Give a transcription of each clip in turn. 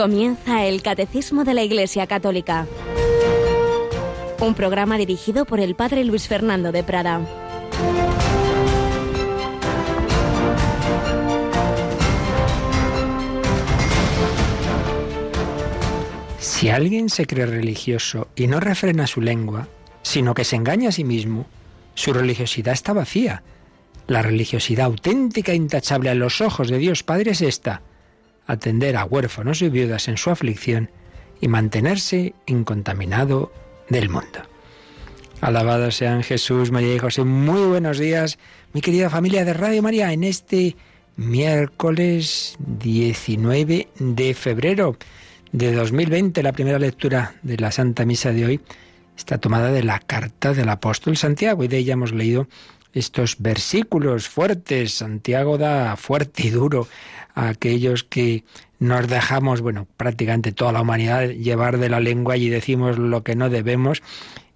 Comienza el Catecismo de la Iglesia Católica. Un programa dirigido por el Padre Luis Fernando de Prada. Si alguien se cree religioso y no refrena su lengua, sino que se engaña a sí mismo, su religiosidad está vacía. La religiosidad auténtica e intachable a los ojos de Dios Padre es esta, atender a huérfanos y viudas en su aflicción y mantenerse incontaminado del mundo. Alabado sean Jesús, María y José. Muy buenos días, mi querida familia de Radio María, en este miércoles 19 de febrero de 2020, la primera lectura de la Santa Misa de hoy está tomada de la carta del apóstol Santiago y de ella hemos leído estos versículos fuertes. Santiago da fuerte y duro aquellos que nos dejamos, bueno, prácticamente toda la humanidad llevar de la lengua y decimos lo que no debemos.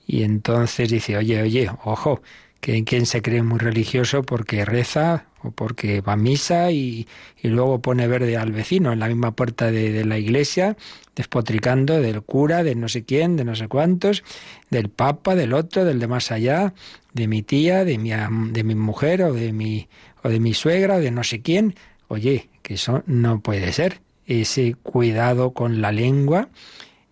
Y entonces dice, oye, oye, ojo, que quien se cree muy religioso porque reza o porque va a misa y, luego pone verde al vecino en la misma puerta de, la iglesia, despotricando del cura, de no sé quién, de no sé cuántos, del papa, del otro, del de más allá, de mi tía, de mi, de mi mujer o de mi, o de mi suegra o de no sé quién. Oye, que eso no puede ser. Ese cuidado con la lengua.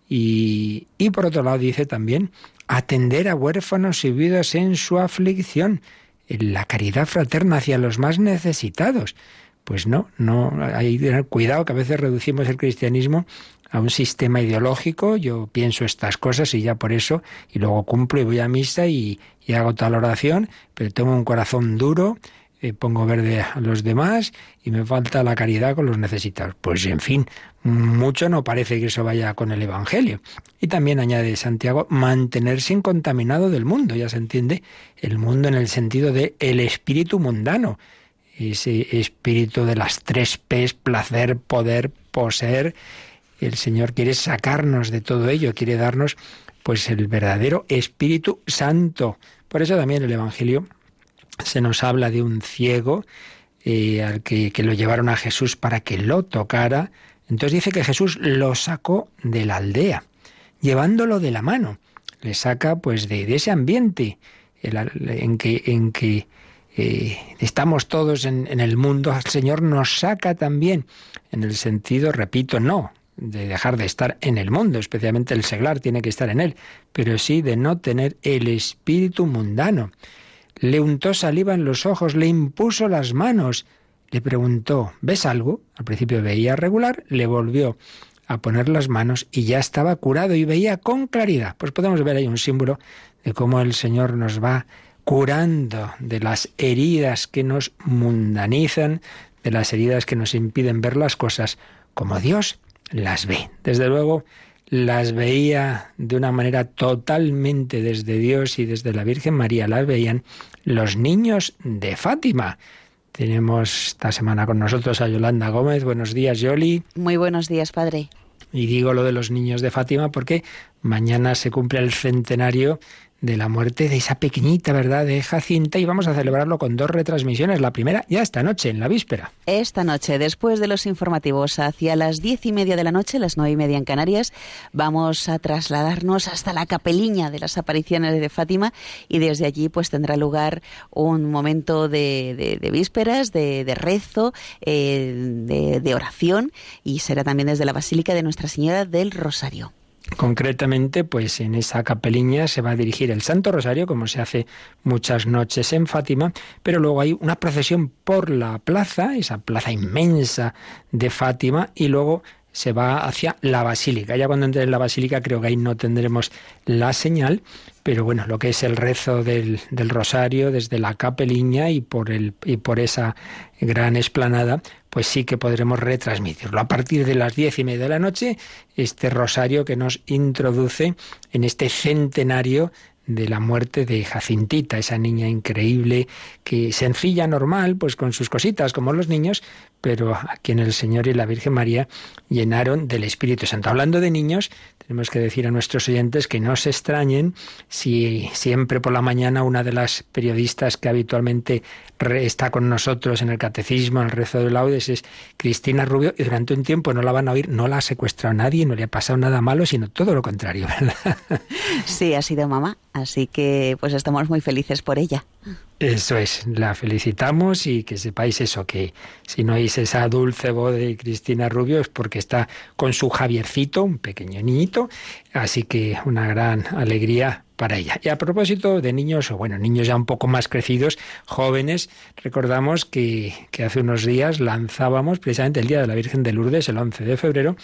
Y, y por otro lado dice también atender a huérfanos y viudas en su aflicción, en la caridad fraterna hacia los más necesitados. Pues no, no hay que tener cuidado que a veces reducimos el cristianismo a un sistema ideológico, yo pienso estas cosas y ya por eso, y luego cumplo y voy a misa y, y hago tal oración, pero tengo un corazón duro, eh, pongo verde a los demás y me falta la caridad con los necesitados. Pues en fin, mucho no parece que eso vaya con el Evangelio. Y también añade Santiago, mantenerse incontaminado del mundo, ya se entiende, el mundo en el sentido de el espíritu mundano, ese espíritu de las tres P's, placer, poder, poseer. El Señor quiere sacarnos de todo ello, quiere darnos pues el verdadero Espíritu Santo. Por eso también el Evangelio se nos habla de un ciego eh, al que, lo llevaron a Jesús para que lo tocara. Entonces dice que Jesús lo sacó de la aldea, llevándolo de la mano. Le saca pues de, ese ambiente en que, en que eh, estamos todos en, en, el mundo. El Señor nos saca también en el sentido, repito, no de dejar de estar en el mundo, especialmente el seglar tiene que estar en él, pero sí de no tener el espíritu mundano le untó saliva en los ojos, le impuso las manos, le preguntó, ¿ves algo? Al principio veía regular, le volvió a poner las manos y ya estaba curado y veía con claridad. Pues podemos ver ahí un símbolo de cómo el Señor nos va curando de las heridas que nos mundanizan, de las heridas que nos impiden ver las cosas como Dios las ve. Desde luego, las veía de una manera totalmente desde Dios y desde la Virgen María, las veían los niños de Fátima. Tenemos esta semana con nosotros a Yolanda Gómez. Buenos días, Yoli. Muy buenos días, padre. Y digo lo de los niños de Fátima porque mañana se cumple el centenario de la muerte de esa pequeñita, ¿verdad?, de Jacinta y vamos a celebrarlo con dos retransmisiones. La primera ya esta noche, en la víspera. Esta noche, después de los informativos, hacia las diez y media de la noche, las nueve y media en Canarias, vamos a trasladarnos hasta la capeliña de las apariciones de Fátima y desde allí pues tendrá lugar un momento de, vísperas, de, rezo, eh, de oración y será también desde la Basílica de Nuestra Señora del Rosario. Concretamente, pues en esa capeliña se va a dirigir el Santo Rosario, como se hace muchas noches en Fátima, pero luego hay una procesión por la plaza, esa plaza inmensa de Fátima, y luego se va hacia la basílica. Ya cuando entre en la basílica creo que ahí no tendremos la señal, pero bueno, lo que es el rezo del, del rosario desde la capeliña y por, el, y por esa gran esplanada, pues sí que podremos retransmitirlo. A partir de las diez y media de la noche, este rosario que nos introduce en este centenario de la muerte de Jacintita, esa niña increíble, que sencilla, normal, pues con sus cositas como los niños, pero a quien el Señor y la Virgen María llenaron del Espíritu Santo. Hablando de niños, tenemos que decir a nuestros oyentes que no se extrañen si siempre por la mañana una de las periodistas que habitualmente está con nosotros en el catecismo, en el rezo de laudes, es Cristina Rubio, y durante un tiempo no la van a oír, no la ha secuestrado nadie, no le ha pasado nada malo, sino todo lo contrario, ¿verdad? Sí, ha sido mamá, así que pues estamos muy felices por ella. Eso es, la felicitamos y que sepáis eso, que si no oís esa dulce voz de Cristina Rubio es porque está con su Javiercito, un pequeño niñito, así que una gran alegría para ella. Y a propósito de niños, o bueno, niños ya un poco más crecidos, jóvenes, recordamos que, que hace unos días lanzábamos precisamente el Día de la Virgen de Lourdes, el 11 de febrero,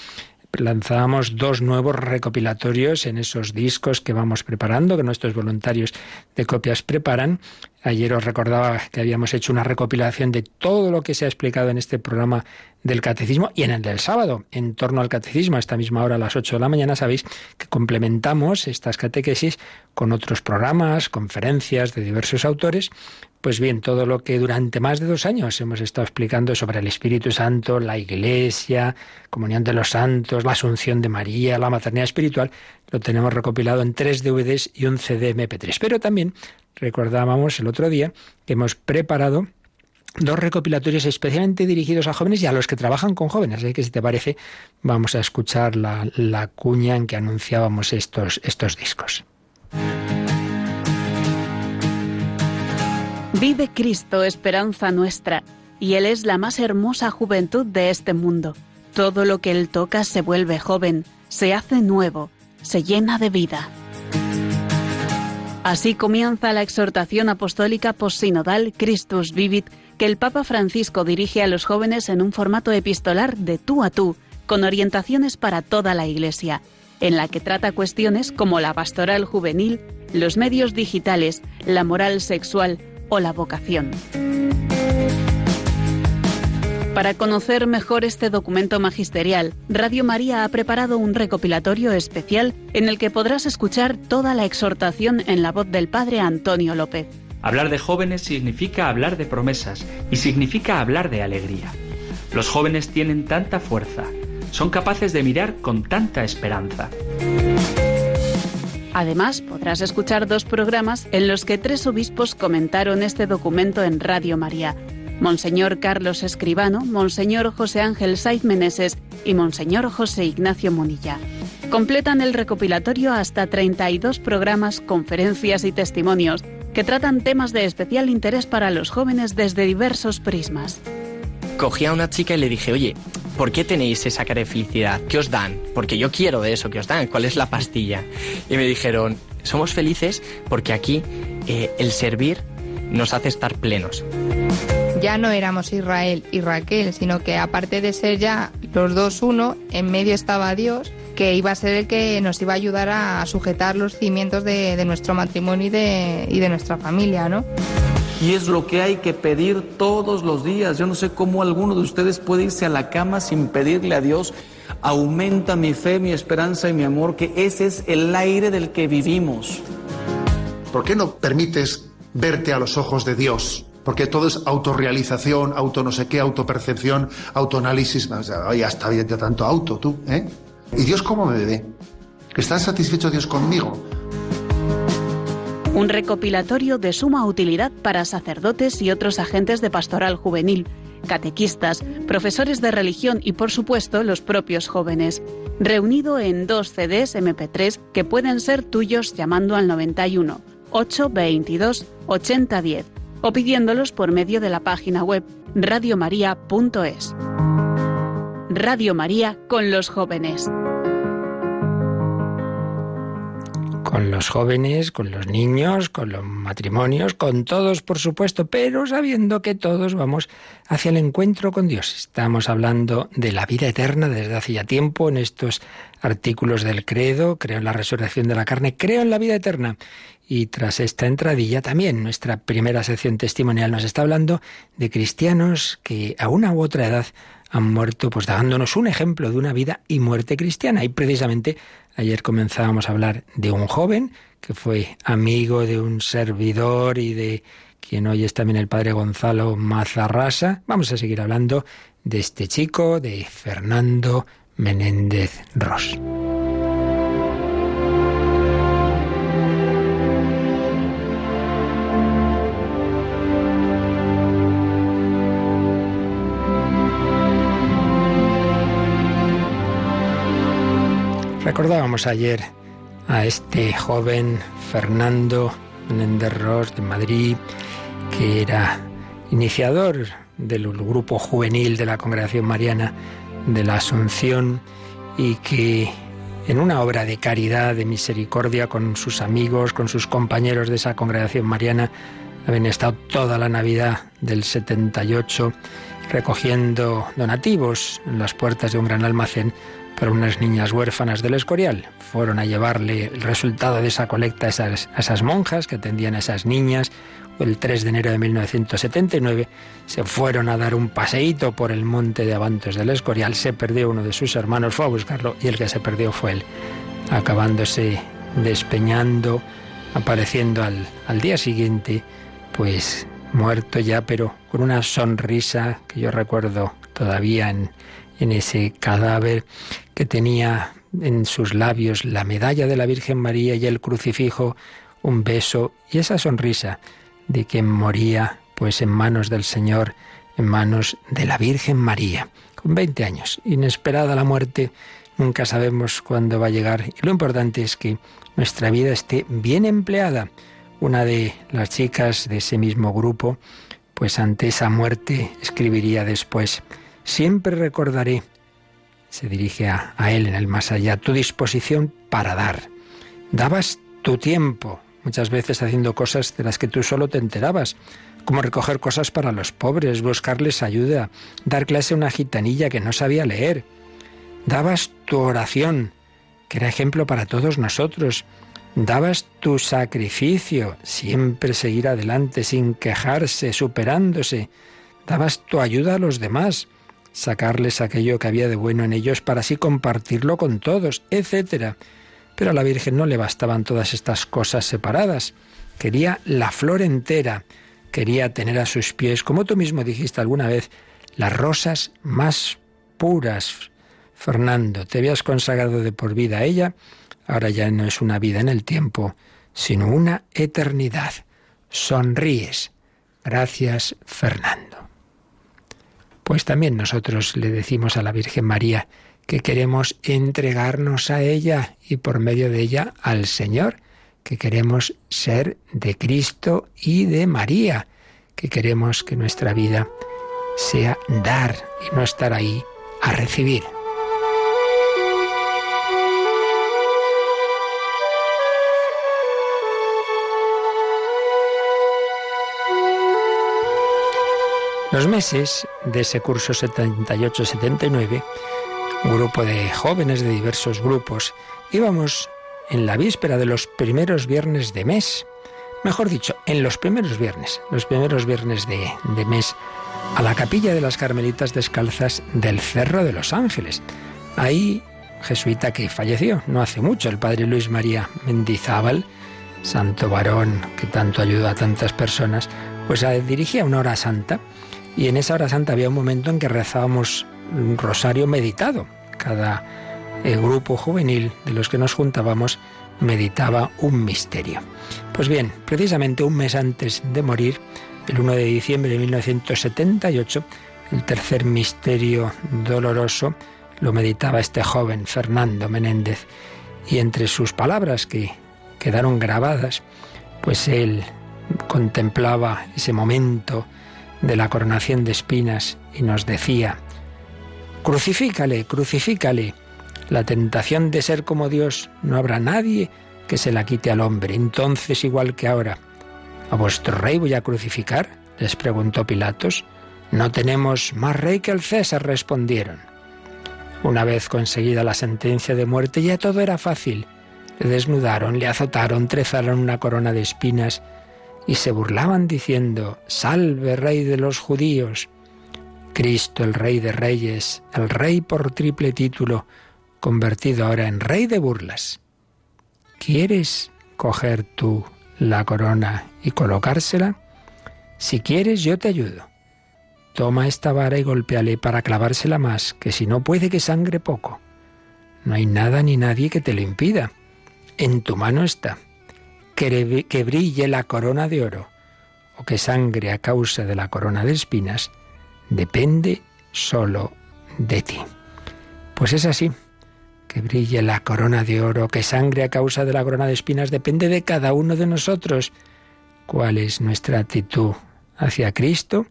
lanzábamos dos nuevos recopilatorios en esos discos que vamos preparando, que nuestros voluntarios de copias preparan. Ayer os recordaba que habíamos hecho una recopilación de todo lo que se ha explicado en este programa del catecismo y en el del sábado, en torno al catecismo, a esta misma hora, a las 8 de la mañana, sabéis que complementamos estas catequesis con otros programas, conferencias de diversos autores, pues bien, todo lo que durante más de dos años hemos estado explicando sobre el Espíritu Santo, la Iglesia, comunión de los santos, la Asunción de María, la maternidad espiritual, lo tenemos recopilado en tres DVDs y un CD MP3. Pero también recordábamos el otro día que hemos preparado dos recopilatorios especialmente dirigidos a jóvenes y a los que trabajan con jóvenes. Así que si te parece, vamos a escuchar la, la cuña en que anunciábamos estos, estos discos. Vive Cristo, esperanza nuestra, y Él es la más hermosa juventud de este mundo. Todo lo que Él toca se vuelve joven, se hace nuevo, se llena de vida. Así comienza la exhortación apostólica postsinodal Christus Vivit que el Papa Francisco dirige a los jóvenes en un formato epistolar de tú a tú, con orientaciones para toda la Iglesia, en la que trata cuestiones como la pastoral juvenil, los medios digitales, la moral sexual, o la vocación. Para conocer mejor este documento magisterial, Radio María ha preparado un recopilatorio especial en el que podrás escuchar toda la exhortación en la voz del Padre Antonio López. Hablar de jóvenes significa hablar de promesas y significa hablar de alegría. Los jóvenes tienen tanta fuerza, son capaces de mirar con tanta esperanza. Además, podrás escuchar dos programas en los que tres obispos comentaron este documento en Radio María. Monseñor Carlos Escribano, Monseñor José Ángel Saiz Meneses y Monseñor José Ignacio Munilla. Completan el recopilatorio hasta 32 programas, conferencias y testimonios que tratan temas de especial interés para los jóvenes desde diversos prismas. Cogí a una chica y le dije, oye, ¿por qué tenéis esa felicidad? ¿Qué os dan? Porque yo quiero de eso que os dan. ¿Cuál es la pastilla? Y me dijeron, somos felices porque aquí eh, el servir nos hace estar plenos. Ya no éramos Israel y Raquel, sino que aparte de ser ya los dos uno, en medio estaba Dios, que iba a ser el que nos iba a ayudar a sujetar los cimientos de, nuestro matrimonio y de nuestra familia, ¿no? Y es lo que hay que pedir todos los días. Yo no sé cómo alguno de ustedes puede irse a la cama sin pedirle a Dios, aumenta mi fe, mi esperanza y mi amor, que ese es el aire del que vivimos. ¿Por qué no permites verte a los ojos de Dios? Porque todo es autorrealización, auto no sé qué, autopercepción, autoanálisis. ya está bien tanto auto tú, ¿eh? ¿Y Dios cómo me ve? ¿Está satisfecho Dios conmigo? Un recopilatorio de suma utilidad para sacerdotes y otros agentes de pastoral juvenil, catequistas, profesores de religión y por supuesto los propios jóvenes, reunido en dos CDs MP3 que pueden ser tuyos llamando al 91 822 8010 o pidiéndolos por medio de la página web radiomaria.es. Radio María con los jóvenes. Con los jóvenes, con los niños, con los matrimonios, con todos, por supuesto, pero sabiendo que todos vamos hacia el encuentro con Dios. Estamos hablando de la vida eterna desde hace ya tiempo en estos artículos del credo, creo en la resurrección de la carne, creo en la vida eterna. Y tras esta entradilla también, nuestra primera sección testimonial nos está hablando de cristianos que a una u otra edad han muerto pues dándonos un ejemplo de una vida y muerte cristiana. Y precisamente ayer comenzábamos a hablar de un joven que fue amigo de un servidor y de quien hoy es también el padre Gonzalo Mazarrasa. Vamos a seguir hablando de este chico, de Fernando Menéndez Ross. Recordábamos ayer a este joven Fernando Menéndez de Madrid, que era iniciador del grupo juvenil de la Congregación Mariana de la Asunción y que en una obra de caridad, de misericordia con sus amigos, con sus compañeros de esa Congregación Mariana, habían estado toda la Navidad del 78 recogiendo donativos en las puertas de un gran almacén para unas niñas huérfanas del Escorial. Fueron a llevarle el resultado de esa colecta a esas, esas monjas que atendían a esas niñas. El 3 de enero de 1979 se fueron a dar un paseíto por el monte de Avantos del Escorial. Se perdió uno de sus hermanos, fue a buscarlo y el que se perdió fue él, acabándose despeñando, apareciendo al, al día siguiente, pues muerto ya, pero con una sonrisa que yo recuerdo todavía en, en ese cadáver que tenía en sus labios la medalla de la Virgen María y el crucifijo, un beso y esa sonrisa de quien moría pues en manos del Señor, en manos de la Virgen María, con 20 años. Inesperada la muerte, nunca sabemos cuándo va a llegar y lo importante es que nuestra vida esté bien empleada. Una de las chicas de ese mismo grupo, pues ante esa muerte escribiría después, Siempre recordaré, se dirige a, él en el más allá, tu disposición para dar. Dabas tu tiempo, muchas veces haciendo cosas de las que tú solo te enterabas, como recoger cosas para los pobres, buscarles ayuda, dar clase a una gitanilla que no sabía leer. Dabas tu oración, que era ejemplo para todos nosotros. Dabas tu sacrificio, siempre seguir adelante sin quejarse, superándose. Dabas tu ayuda a los demás sacarles aquello que había de bueno en ellos para así compartirlo con todos, etc. Pero a la Virgen no le bastaban todas estas cosas separadas. Quería la flor entera, quería tener a sus pies, como tú mismo dijiste alguna vez, las rosas más puras. Fernando, te habías consagrado de por vida a ella, ahora ya no es una vida en el tiempo, sino una eternidad. Sonríes. Gracias, Fernando pues también nosotros le decimos a la Virgen María que queremos entregarnos a ella y por medio de ella al Señor, que queremos ser de Cristo y de María, que queremos que nuestra vida sea dar y no estar ahí a recibir. Los meses de ese curso 78-79, un grupo de jóvenes de diversos grupos, íbamos en la víspera de los primeros viernes de mes, mejor dicho, en los primeros viernes, los primeros viernes de, de mes, a la capilla de las Carmelitas Descalzas del Cerro de los Ángeles. Ahí, jesuita que falleció no hace mucho, el padre Luis María Mendizábal, santo varón que tanto ayudó a tantas personas, pues dirigía una hora santa y en esa hora santa había un momento en que rezábamos un rosario meditado. Cada eh, grupo juvenil de los que nos juntábamos meditaba un misterio. Pues bien, precisamente un mes antes de morir, el 1 de diciembre de 1978, el tercer misterio doloroso lo meditaba este joven Fernando Menéndez. Y entre sus palabras que quedaron grabadas, pues él contemplaba ese momento de la coronación de espinas y nos decía, crucifícale, crucifícale. La tentación de ser como Dios no habrá nadie que se la quite al hombre. Entonces, igual que ahora, ¿a vuestro rey voy a crucificar? les preguntó Pilatos. No tenemos más rey que el César, respondieron. Una vez conseguida la sentencia de muerte, ya todo era fácil. Le desnudaron, le azotaron, trezaron una corona de espinas y se burlaban diciendo, Salve, rey de los judíos. Cristo, el Rey de Reyes, el Rey por triple título, convertido ahora en Rey de burlas. ¿Quieres coger tú la corona y colocársela? Si quieres, yo te ayudo. Toma esta vara y golpéale para clavársela más, que si no puede que sangre poco. No hay nada ni nadie que te lo impida. En tu mano está. Que, brille la corona de oro o que sangre a causa de la corona de espinas, depende solo de ti. Pues es así. Que brille la corona de oro, que sangre a causa de la corona de espinas, depende de cada uno de nosotros. ¿Cuál es nuestra actitud hacia Cristo?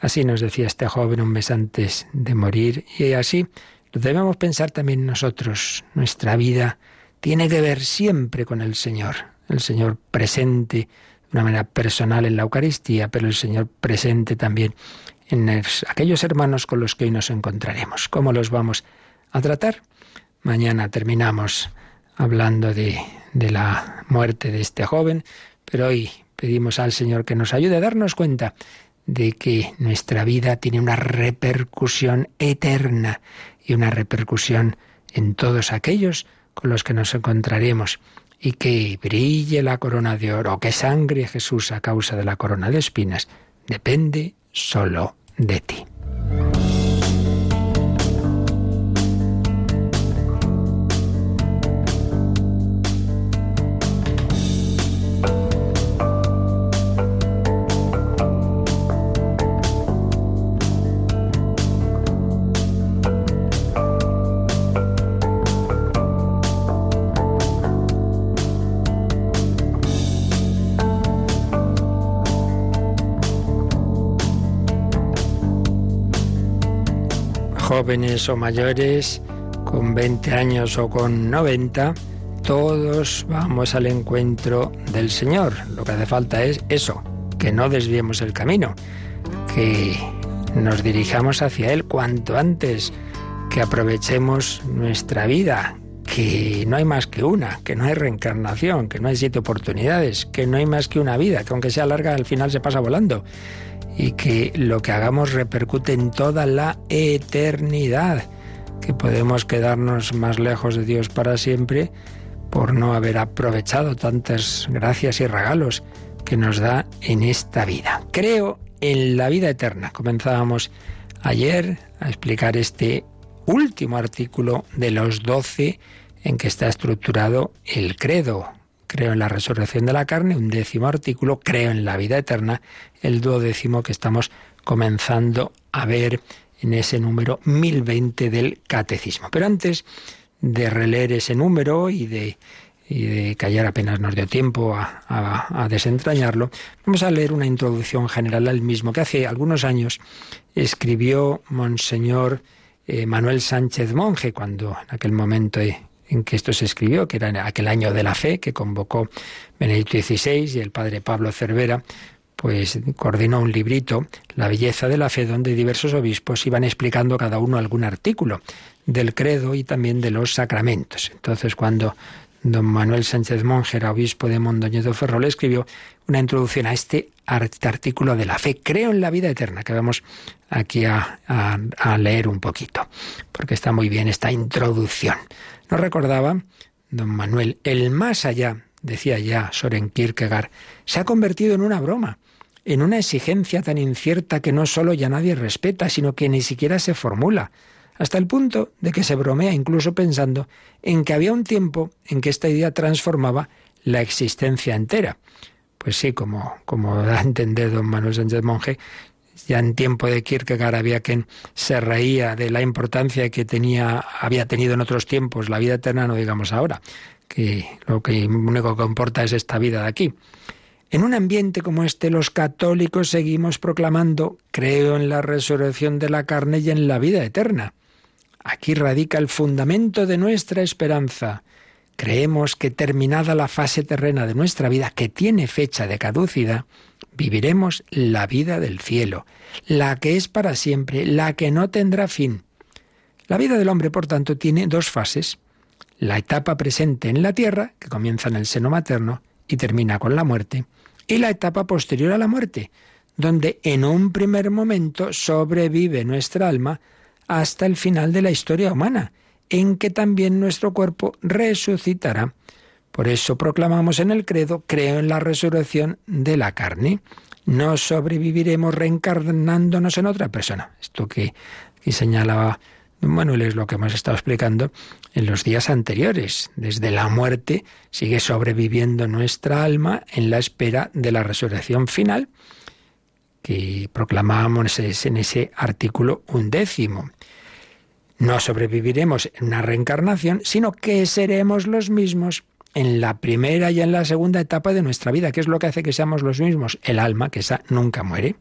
Así nos decía este joven un mes antes de morir y así lo debemos pensar también nosotros. Nuestra vida tiene que ver siempre con el Señor, el Señor presente de una manera personal en la Eucaristía, pero el Señor presente también en aquellos hermanos con los que hoy nos encontraremos. ¿Cómo los vamos a tratar? Mañana terminamos hablando de, de la muerte de este joven, pero hoy pedimos al Señor que nos ayude a darnos cuenta de que nuestra vida tiene una repercusión eterna y una repercusión en todos aquellos con los que nos encontraremos y que brille la corona de oro, que sangre Jesús a causa de la corona de espinas, depende solo de ti. Jóvenes o mayores, con 20 años o con 90, todos vamos al encuentro del Señor. Lo que hace falta es eso, que no desviemos el camino, que nos dirijamos hacia Él cuanto antes, que aprovechemos nuestra vida, que no hay más que una, que no hay reencarnación, que no hay siete oportunidades, que no hay más que una vida, que aunque sea larga al final se pasa volando y que lo que hagamos repercute en toda la eternidad, que podemos quedarnos más lejos de Dios para siempre por no haber aprovechado tantas gracias y regalos que nos da en esta vida. Creo en la vida eterna. Comenzábamos ayer a explicar este último artículo de los doce en que está estructurado el credo, creo en la resurrección de la carne, un décimo artículo, creo en la vida eterna, el duodécimo que estamos comenzando a ver en ese número 1020 del catecismo. Pero antes de releer ese número y de, y ayer apenas nos dio tiempo a, desentrañarlo, vamos a leer una introducción general al mismo que hace algunos años escribió Monseñor eh, Manuel Sánchez Monje, cuando en aquel momento en que esto se escribió, que era aquel año de la fe que convocó Benedicto XVI y el padre Pablo Cervera, pues coordinó un librito, La belleza de la fe, donde diversos obispos iban explicando cada uno algún artículo del credo y también de los sacramentos. Entonces, cuando don Manuel Sánchez Monge era obispo de Mondoñedo Ferrol, escribió una introducción a este artículo de la fe. Creo en la vida eterna, que vamos aquí a leer un poquito, porque está muy bien esta introducción. Recordaba don Manuel, el más allá, decía ya Soren Kierkegaard, se ha convertido en una broma, en una exigencia tan incierta que no solo ya nadie respeta, sino que ni siquiera se formula, hasta el punto de que se bromea incluso pensando en que había un tiempo en que esta idea transformaba la existencia entera. Pues sí, como, como da a entender don Manuel Sánchez Monje, ya en tiempo de Kierkegaard había quien se reía de la importancia que tenía, había tenido en otros tiempos la vida eterna, no digamos ahora, que lo que único que importa es esta vida de aquí. En un ambiente como este, los católicos seguimos proclamando, creo en la resurrección de la carne y en la vida eterna. Aquí radica el fundamento de nuestra esperanza. Creemos que terminada la fase terrena de nuestra vida, que tiene fecha de caducidad, viviremos la vida del cielo, la que es para siempre, la que no tendrá fin. La vida del hombre, por tanto, tiene dos fases. La etapa presente en la tierra, que comienza en el seno materno y termina con la muerte, y la etapa posterior a la muerte, donde en un primer momento sobrevive nuestra alma hasta el final de la historia humana, en que también nuestro cuerpo resucitará. Por eso proclamamos en el credo, creo en la resurrección de la carne. No sobreviviremos reencarnándonos en otra persona. Esto que, que señalaba Manuel es lo que hemos estado explicando en los días anteriores. Desde la muerte sigue sobreviviendo nuestra alma en la espera de la resurrección final que proclamábamos en ese artículo undécimo. No sobreviviremos en una reencarnación, sino que seremos los mismos en la primera y en la segunda etapa de nuestra vida. ¿Qué es lo que hace que seamos los mismos? El alma, que esa nunca muere.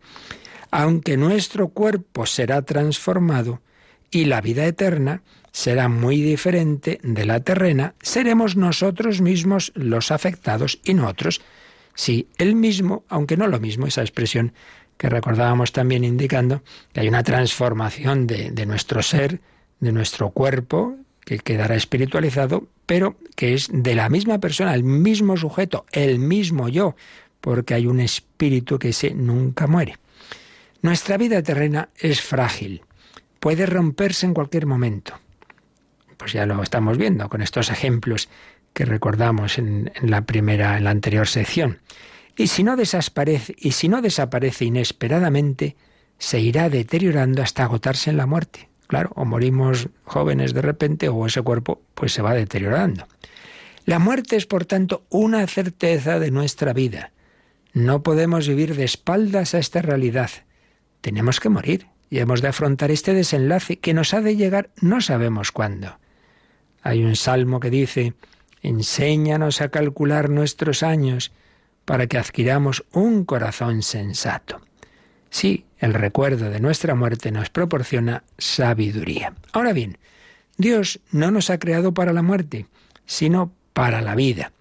Aunque nuestro cuerpo será transformado y la vida eterna será muy diferente de la terrena, seremos nosotros mismos los afectados y no otros. Sí, el mismo, aunque no lo mismo, esa expresión que recordábamos también indicando que hay una transformación de nuestro ser, de nuestro cuerpo, que quedará espiritualizado, pero que es de la misma persona, el mismo sujeto, el mismo yo, porque hay un espíritu que se nunca muere. Nuestra vida terrena es frágil, puede romperse en cualquier momento. Pues ya lo estamos viendo con estos ejemplos que recordamos en, en la primera, en la anterior sección. Y si no desaparece, y si no desaparece inesperadamente, se irá deteriorando hasta agotarse en la muerte. Claro, o morimos jóvenes de repente o ese cuerpo pues se va deteriorando. La muerte es, por tanto, una certeza de nuestra vida. No podemos vivir de espaldas a esta realidad. Tenemos que morir y hemos de afrontar este desenlace que nos ha de llegar no sabemos cuándo. Hay un salmo que dice, enséñanos a calcular nuestros años para que adquiramos un corazón sensato. Sí, el recuerdo de nuestra muerte nos proporciona sabiduría. Ahora bien, Dios no nos ha creado para la muerte, sino para la vida.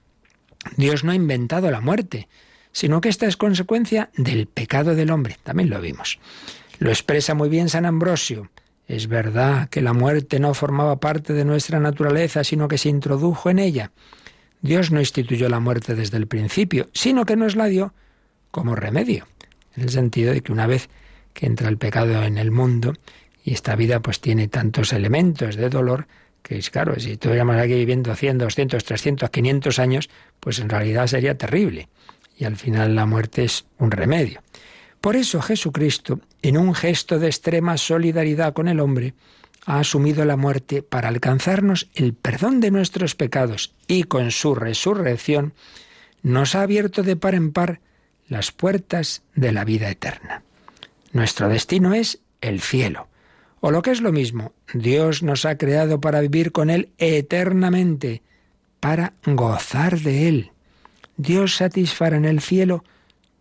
Dios no ha inventado la muerte, sino que esta es consecuencia del pecado del hombre. También lo vimos. Lo expresa muy bien San Ambrosio. Es verdad que la muerte no formaba parte de nuestra naturaleza, sino que se introdujo en ella. Dios no instituyó la muerte desde el principio, sino que nos la dio como remedio, en el sentido de que una vez que entra el pecado en el mundo y esta vida pues tiene tantos elementos de dolor, que es claro, si estuviéramos aquí viviendo 100, 200, 300, 500 años, pues en realidad sería terrible. Y al final la muerte es un remedio. Por eso Jesucristo, en un gesto de extrema solidaridad con el hombre, ha asumido la muerte para alcanzarnos el perdón de nuestros pecados y con su resurrección nos ha abierto de par en par las puertas de la vida eterna. Nuestro destino es el cielo. O lo que es lo mismo, Dios nos ha creado para vivir con Él eternamente, para gozar de Él. Dios satisfará en el cielo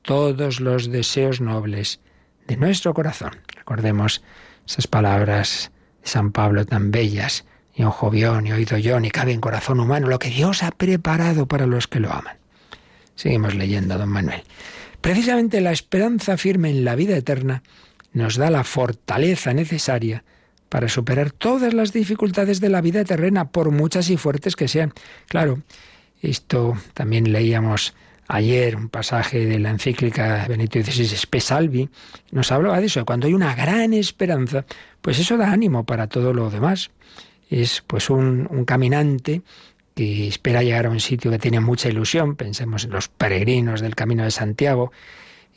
todos los deseos nobles de nuestro corazón. Recordemos esas palabras San Pablo tan bellas, ni ojo vio, ni oído yo, ni cabe en corazón humano lo que Dios ha preparado para los que lo aman. Seguimos leyendo, don Manuel. Precisamente la esperanza firme en la vida eterna nos da la fortaleza necesaria para superar todas las dificultades de la vida terrena, por muchas y fuertes que sean. Claro, esto también leíamos ayer un pasaje de la encíclica Benito XVI Spesalvi, nos hablaba de eso, cuando hay una gran esperanza, pues eso da ánimo para todo lo demás. Es pues un, un caminante que espera llegar a un sitio que tiene mucha ilusión, pensemos en los peregrinos del Camino de Santiago,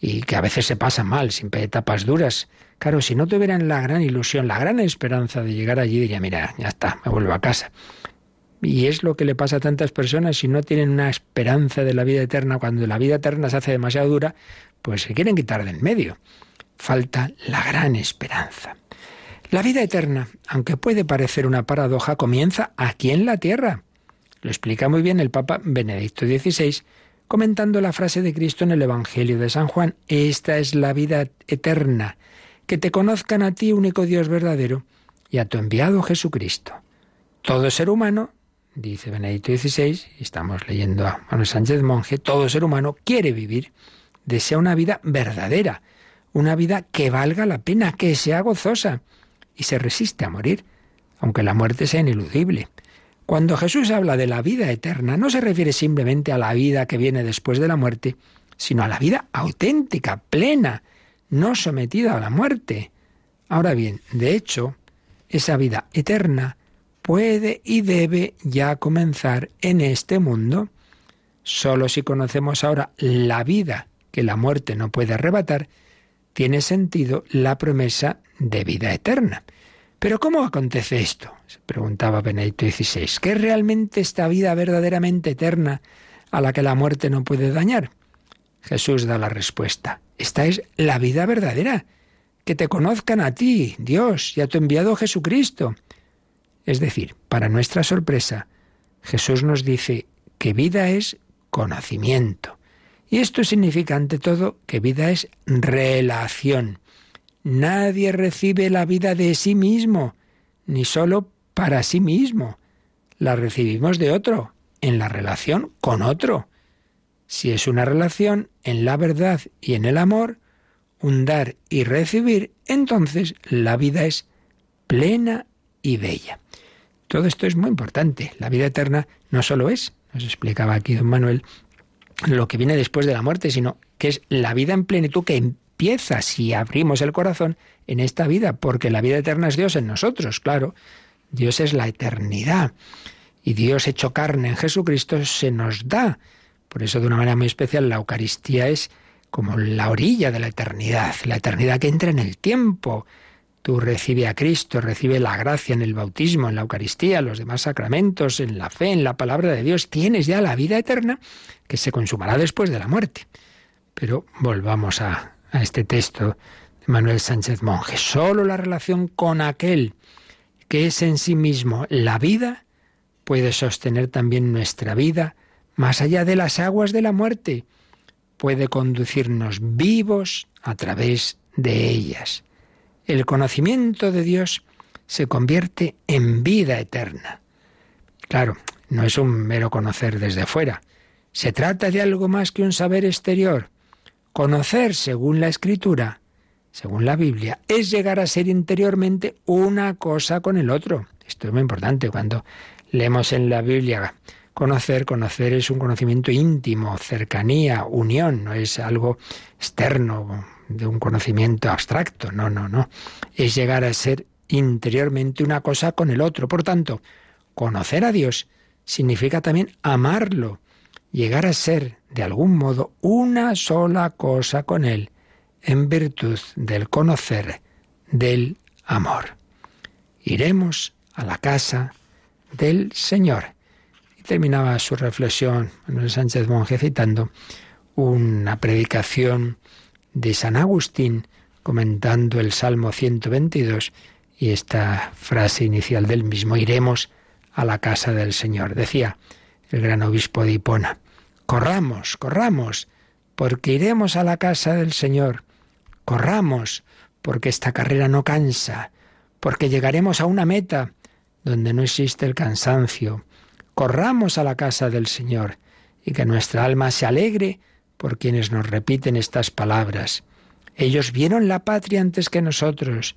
y que a veces se pasan mal, sin etapas duras. Claro, si no tuvieran la gran ilusión, la gran esperanza de llegar allí, diría, mira, ya está, me vuelvo a casa. Y es lo que le pasa a tantas personas si no tienen una esperanza de la vida eterna, cuando la vida eterna se hace demasiado dura, pues se quieren quitar de en medio. Falta la gran esperanza. La vida eterna, aunque puede parecer una paradoja, comienza aquí en la tierra. Lo explica muy bien el Papa Benedicto XVI, comentando la frase de Cristo en el Evangelio de San Juan. Esta es la vida eterna, que te conozcan a ti, único Dios verdadero, y a tu enviado Jesucristo. Todo ser humano dice Benedicto XVI, estamos leyendo a Manuel Sánchez Monje, todo ser humano quiere vivir, desea una vida verdadera, una vida que valga la pena, que sea gozosa, y se resiste a morir, aunque la muerte sea ineludible. Cuando Jesús habla de la vida eterna, no se refiere simplemente a la vida que viene después de la muerte, sino a la vida auténtica, plena, no sometida a la muerte. Ahora bien, de hecho, esa vida eterna puede y debe ya comenzar en este mundo. Solo si conocemos ahora la vida que la muerte no puede arrebatar, tiene sentido la promesa de vida eterna. Pero ¿cómo acontece esto? se preguntaba Benedicto XVI. ¿Qué es realmente esta vida verdaderamente eterna a la que la muerte no puede dañar? Jesús da la respuesta. Esta es la vida verdadera, que te conozcan a ti, Dios, y a tu enviado Jesucristo. Es decir, para nuestra sorpresa, Jesús nos dice que vida es conocimiento. Y esto significa ante todo que vida es relación. Nadie recibe la vida de sí mismo, ni solo para sí mismo. La recibimos de otro, en la relación con otro. Si es una relación en la verdad y en el amor, un dar y recibir, entonces la vida es plena y bella. Todo esto es muy importante. La vida eterna no solo es, nos explicaba aquí don Manuel, lo que viene después de la muerte, sino que es la vida en plenitud que empieza si abrimos el corazón en esta vida, porque la vida eterna es Dios en nosotros, claro. Dios es la eternidad. Y Dios hecho carne en Jesucristo se nos da. Por eso, de una manera muy especial, la Eucaristía es como la orilla de la eternidad, la eternidad que entra en el tiempo. Tú recibe a Cristo, recibe la gracia en el bautismo, en la Eucaristía, los demás sacramentos, en la fe, en la palabra de Dios. Tienes ya la vida eterna que se consumará después de la muerte. Pero volvamos a, a este texto de Manuel Sánchez Monje. Solo la relación con aquel que es en sí mismo la vida puede sostener también nuestra vida más allá de las aguas de la muerte puede conducirnos vivos a través de ellas. El conocimiento de Dios se convierte en vida eterna. Claro, no es un mero conocer desde fuera. Se trata de algo más que un saber exterior. Conocer, según la Escritura, según la Biblia, es llegar a ser interiormente una cosa con el otro. Esto es muy importante cuando leemos en la Biblia Conocer, conocer es un conocimiento íntimo, cercanía, unión, no es algo externo de un conocimiento abstracto, no, no, no. Es llegar a ser interiormente una cosa con el otro. Por tanto, conocer a Dios significa también amarlo, llegar a ser, de algún modo, una sola cosa con Él, en virtud del conocer, del amor. Iremos a la casa del Señor terminaba su reflexión Manuel Sánchez Monje citando una predicación de San Agustín comentando el Salmo 122 y esta frase inicial del mismo, iremos a la casa del Señor. Decía el gran obispo de Hipona, corramos, corramos, porque iremos a la casa del Señor, corramos, porque esta carrera no cansa, porque llegaremos a una meta donde no existe el cansancio, corramos a la casa del Señor y que nuestra alma se alegre por quienes nos repiten estas palabras. Ellos vieron la patria antes que nosotros,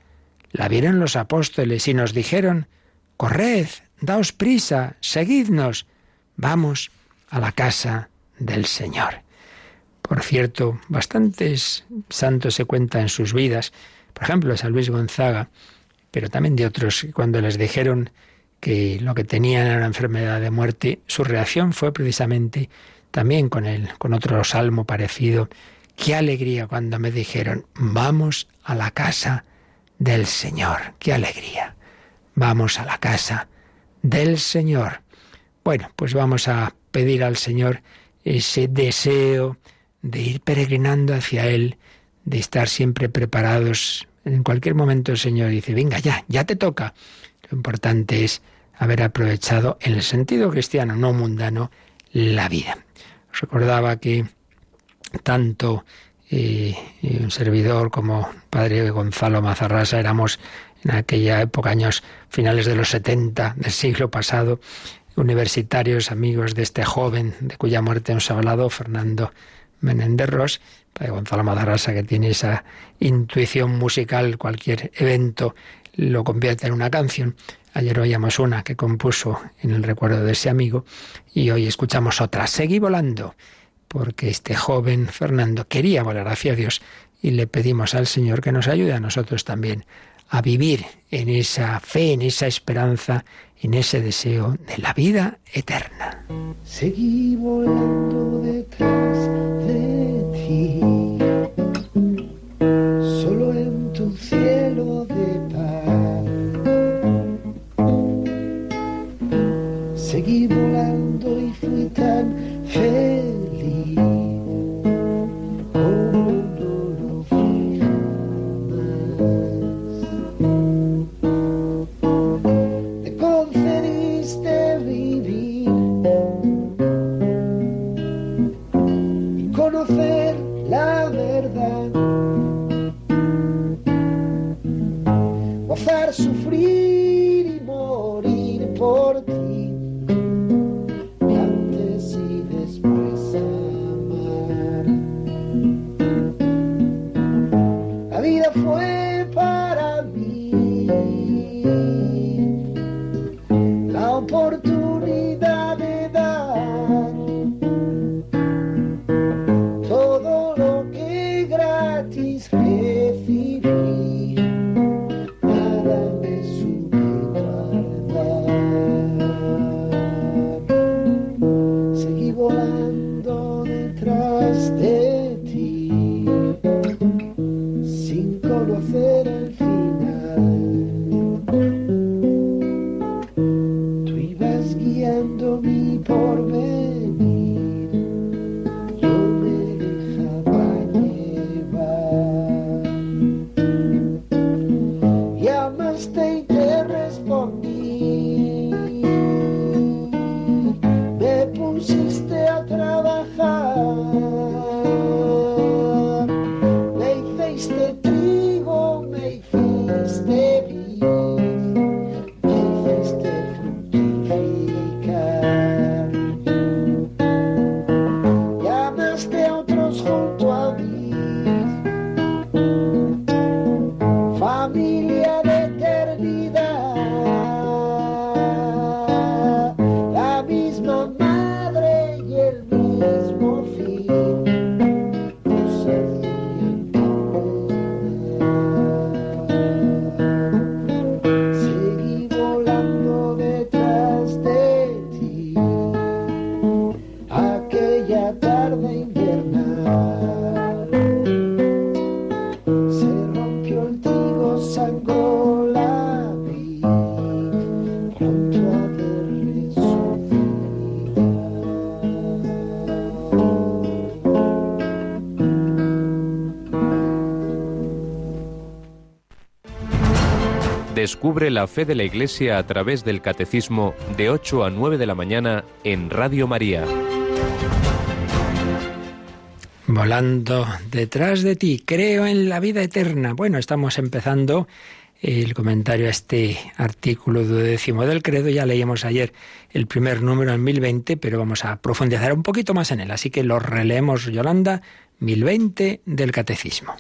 la vieron los apóstoles y nos dijeron, Corred, daos prisa, seguidnos, vamos a la casa del Señor. Por cierto, bastantes santos se cuentan en sus vidas, por ejemplo, San Luis Gonzaga, pero también de otros, cuando les dijeron que lo que tenían era una enfermedad de muerte, su reacción fue precisamente también con el, con otro salmo parecido. Qué alegría cuando me dijeron, vamos a la casa del Señor. Qué alegría. Vamos a la casa del Señor. Bueno, pues vamos a pedir al Señor ese deseo de ir peregrinando hacia Él, de estar siempre preparados. En cualquier momento el Señor dice, venga ya, ya te toca. Lo importante es haber aprovechado en el sentido cristiano, no mundano, la vida. Os recordaba que tanto eh, un servidor como padre Gonzalo Mazarrasa éramos en aquella época, años finales de los 70 del siglo pasado, universitarios, amigos de este joven de cuya muerte hemos hablado, Fernando Menéndez Ross, padre Gonzalo Mazarrasa, que tiene esa intuición musical, cualquier evento lo convierte en una canción. Ayer oíamos una que compuso en el recuerdo de ese amigo y hoy escuchamos otra. Seguí volando, porque este joven Fernando quería volar hacia Dios y le pedimos al Señor que nos ayude a nosotros también a vivir en esa fe, en esa esperanza, en ese deseo de la vida eterna. Seguí volando detrás de ti, solo en tu cielo de paz. Seguí volando y fui tan feliz. La Descubre la fe de la Iglesia a través del Catecismo de 8 a 9 de la mañana en Radio María. Volando detrás de ti, creo en la vida eterna. Bueno, estamos empezando el comentario a este artículo duodécimo del credo. Ya leímos ayer el primer número en 1020, pero vamos a profundizar un poquito más en él. Así que lo releemos, Yolanda, 1020 del Catecismo.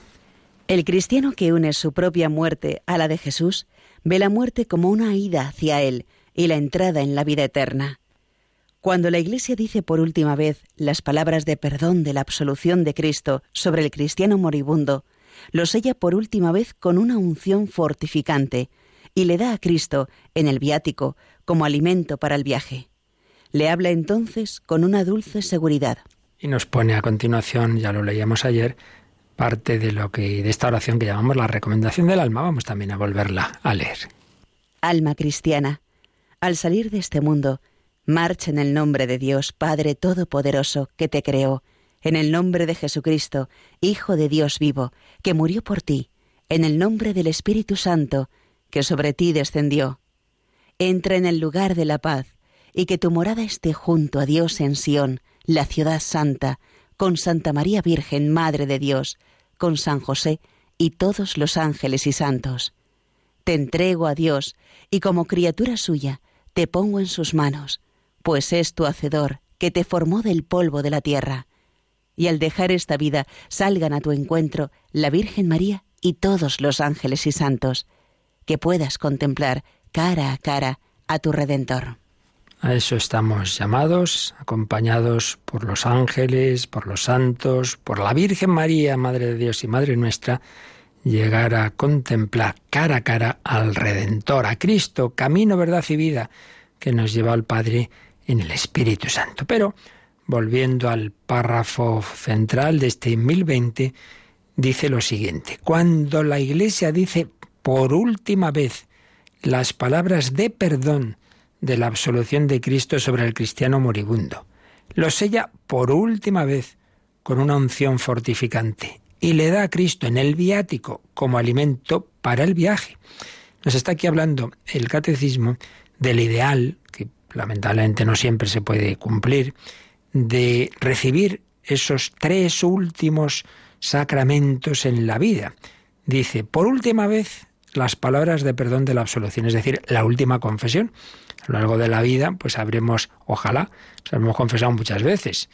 El cristiano que une su propia muerte a la de Jesús ve la muerte como una ida hacia Él y la entrada en la vida eterna. Cuando la Iglesia dice por última vez las palabras de perdón de la absolución de Cristo sobre el cristiano moribundo, lo sella por última vez con una unción fortificante y le da a Cristo en el viático como alimento para el viaje. Le habla entonces con una dulce seguridad. Y nos pone a continuación, ya lo leíamos ayer, parte de lo que de esta oración que llamamos la recomendación del alma. Vamos también a volverla a leer. Alma cristiana, al salir de este mundo, marcha en el nombre de Dios, Padre Todopoderoso, que te creó, en el nombre de Jesucristo, Hijo de Dios vivo, que murió por ti, en el nombre del Espíritu Santo, que sobre ti descendió. Entra en el lugar de la paz, y que tu morada esté junto a Dios en Sión, la ciudad santa, con Santa María Virgen, Madre de Dios, con San José y todos los ángeles y santos. Te entrego a Dios, y como criatura suya, te pongo en sus manos, pues es tu Hacedor, que te formó del polvo de la tierra. Y al dejar esta vida, salgan a tu encuentro la Virgen María y todos los ángeles y santos, que puedas contemplar cara a cara a tu Redentor. A eso estamos llamados, acompañados por los ángeles, por los santos, por la Virgen María, Madre de Dios y Madre nuestra, llegar a contemplar cara a cara al Redentor, a Cristo, camino, verdad y vida, que nos lleva al Padre en el Espíritu Santo. Pero, volviendo al párrafo central de este 1020, dice lo siguiente, cuando la Iglesia dice por última vez las palabras de perdón, de la absolución de Cristo sobre el cristiano moribundo. Lo sella por última vez con una unción fortificante y le da a Cristo en el viático como alimento para el viaje. Nos está aquí hablando el catecismo del ideal, que lamentablemente no siempre se puede cumplir, de recibir esos tres últimos sacramentos en la vida. Dice, por última vez, las palabras de perdón de la absolución, es decir, la última confesión a lo largo de la vida, pues habremos, ojalá, nos habremos confesado muchas veces.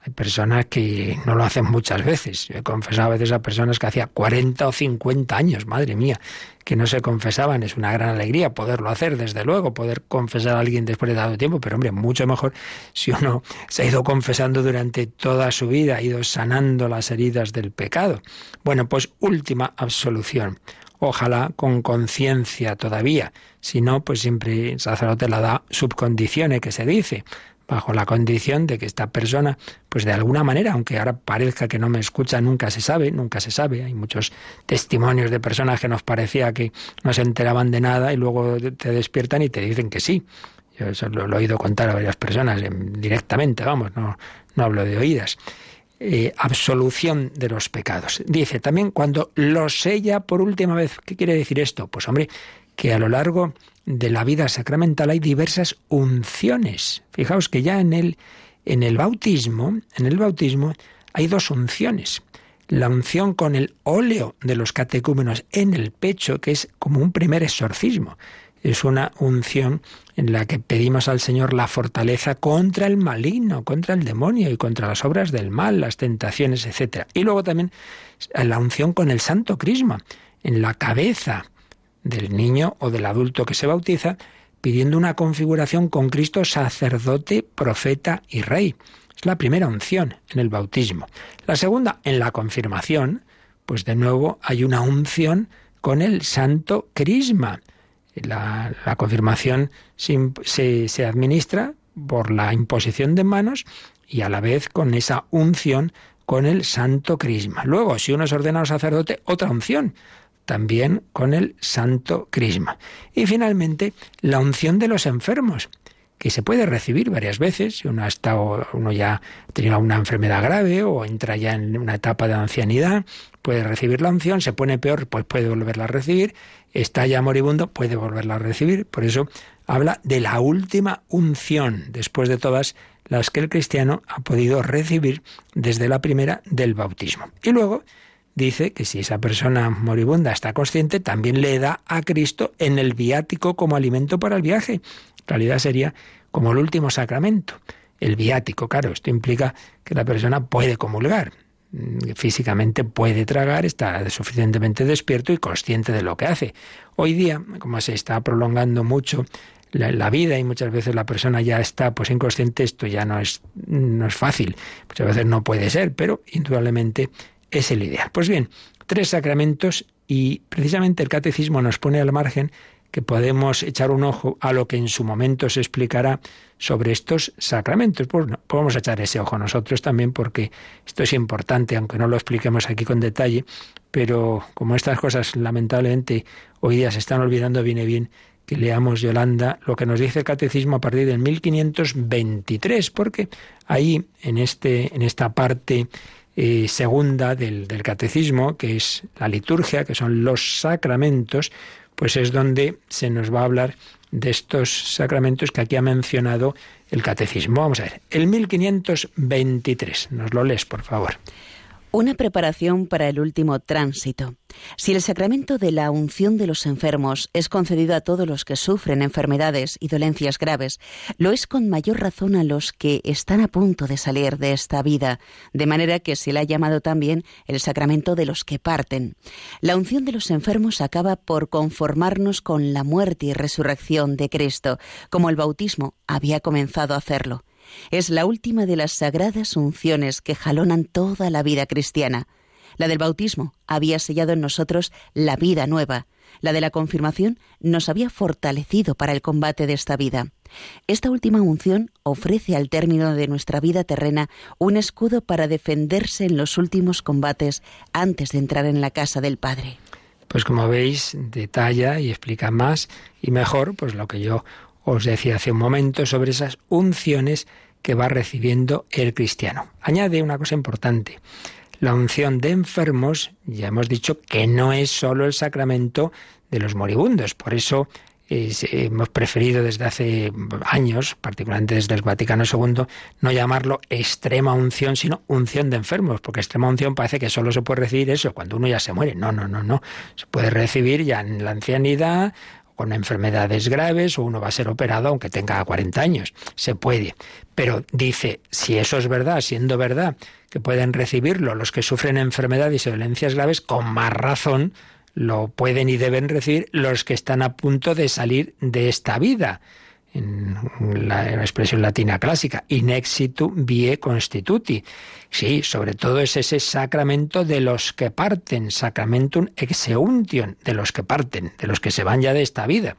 Hay personas que no lo hacen muchas veces. Yo he confesado a veces a personas que hacía 40 o 50 años, madre mía, que no se confesaban. Es una gran alegría poderlo hacer, desde luego, poder confesar a alguien después de dado tiempo, pero hombre, mucho mejor si uno se ha ido confesando durante toda su vida, ha ido sanando las heridas del pecado. Bueno, pues última absolución ojalá con conciencia todavía. Si no, pues siempre el sacerdote la da subcondiciones, que se dice, bajo la condición de que esta persona, pues de alguna manera, aunque ahora parezca que no me escucha, nunca se sabe, nunca se sabe. Hay muchos testimonios de personas que nos parecía que no se enteraban de nada y luego te despiertan y te dicen que sí. Yo eso lo, he oído contar a varias personas directamente, vamos, no, no hablo de oídas. Eh, absolución de los pecados. Dice también cuando lo sella por última vez. ¿Qué quiere decir esto? Pues hombre, que a lo largo de la vida sacramental hay diversas unciones. Fijaos que ya en el, en el bautismo, en el bautismo hay dos unciones. La unción con el óleo de los catecúmenos en el pecho, que es como un primer exorcismo es una unción en la que pedimos al Señor la fortaleza contra el maligno, contra el demonio y contra las obras del mal, las tentaciones, etc. Y luego también la unción con el santo crisma, en la cabeza del niño o del adulto que se bautiza, pidiendo una configuración con Cristo sacerdote, profeta y rey. Es la primera unción en el bautismo. La segunda, en la confirmación, pues de nuevo hay una unción con el santo crisma la, confirmación se, se administra por la imposición de manos y a la vez con esa unción con el santo crisma. Luego, si uno es ordenado sacerdote, otra unción, también con el santo crisma. Y finalmente, la unción de los enfermos, que se puede recibir varias veces, si uno ha estado, uno ya tenido una enfermedad grave o entra ya en una etapa de ancianidad, puede recibir la unción, se pone peor, pues puede volverla a recibir, está ya moribundo, puede volverla a recibir. Por eso habla de la última unción, después de todas las que el cristiano ha podido recibir desde la primera del bautismo. Y luego dice que si esa persona moribunda está consciente, también le da a Cristo en el viático como alimento para el viaje. En realidad sería como el último sacramento. El viático, claro, esto implica que la persona puede comulgar. Mm, físicamente puede tragar, está suficientemente despierto y consciente de lo que hace. Hoy día, como se está prolongando mucho la, vida y muchas veces la persona ya está pues inconsciente, esto ya no es, no es fácil. Muchas veces no puede ser, pero indudablemente es el ideal. Pues bien, tres sacramentos y precisamente el catecismo nos pone al margen que podemos echar un ojo a lo que en su momento se explicará sobre estos sacramentos. Pues podemos echar ese ojo nosotros también porque esto es importante, aunque no lo expliquemos aquí con detalle, pero como estas cosas lamentablemente hoy día se están olvidando, viene bien que leamos, Yolanda, lo que nos dice el catecismo a partir del 1523, porque ahí, en, este, en esta parte eh, segunda del, del catecismo, que es la liturgia, que son los sacramentos, pues es donde se nos va a hablar de estos sacramentos que aquí ha mencionado el catecismo. Vamos a ver, el 1523, nos lo lees, por favor. Una preparación para el último tránsito. Si el sacramento de la unción de los enfermos es concedido a todos los que sufren enfermedades y dolencias graves, lo es con mayor razón a los que están a punto de salir de esta vida, de manera que se le ha llamado también el sacramento de los que parten. La unción de los enfermos acaba por conformarnos con la muerte y resurrección de Cristo, como el bautismo había comenzado a hacerlo. Es la última de las sagradas unciones que jalonan toda la vida cristiana. La del bautismo había sellado en nosotros la vida nueva. La de la confirmación nos había fortalecido para el combate de esta vida. Esta última unción ofrece al término de nuestra vida terrena un escudo para defenderse en los últimos combates antes de entrar en la casa del Padre. Pues como veis, detalla y explica más y mejor pues lo que yo os decía hace un momento sobre esas unciones que va recibiendo el cristiano. Añade una cosa importante. La unción de enfermos, ya hemos dicho que no es solo el sacramento de los moribundos, por eso hemos preferido desde hace años, particularmente desde el Vaticano II, no llamarlo extrema unción, sino unción de enfermos, porque extrema unción parece que solo se puede recibir eso cuando uno ya se muere. No, no, no, no. Se puede recibir ya en la ancianidad con enfermedades graves o uno va a ser operado aunque tenga 40 años. Se puede. Pero dice, si eso es verdad, siendo verdad que pueden recibirlo los que sufren enfermedades y violencias graves, con más razón lo pueden y deben recibir los que están a punto de salir de esta vida en la, expresión latina clásica, in exitu vie constituti. Sí, sobre todo es ese sacramento de los que parten, sacramentum exeuntion, de los que parten, de los que se van ya de esta vida.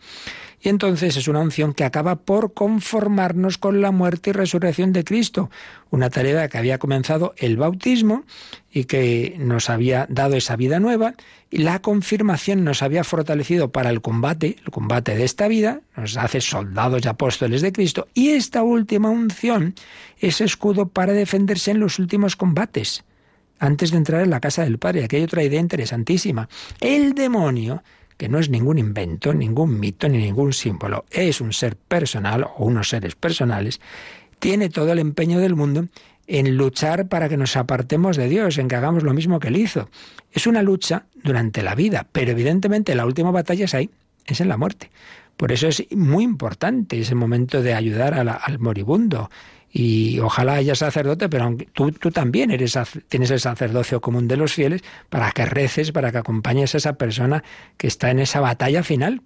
Y entonces es una unción que acaba por conformarnos con la muerte y resurrección de Cristo, una tarea que había comenzado el bautismo y que nos había dado esa vida nueva, y la confirmación nos había fortalecido para el combate, el combate de esta vida, nos hace soldados y apóstoles de Cristo, y esta última unción es escudo para defenderse en los últimos combates antes de entrar en la casa del Padre. Aquí hay otra idea interesantísima. El demonio que no es ningún invento, ningún mito ni ningún símbolo, es un ser personal o unos seres personales, tiene todo el empeño del mundo en luchar para que nos apartemos de Dios, en que hagamos lo mismo que él hizo. Es una lucha durante la vida, pero evidentemente la última batalla es ahí, es en la muerte. Por eso es muy importante ese momento de ayudar al moribundo, y ojalá haya sacerdote, pero tú, tú también eres, tienes el sacerdocio común de los fieles para que reces, para que acompañes a esa persona que está en esa batalla final.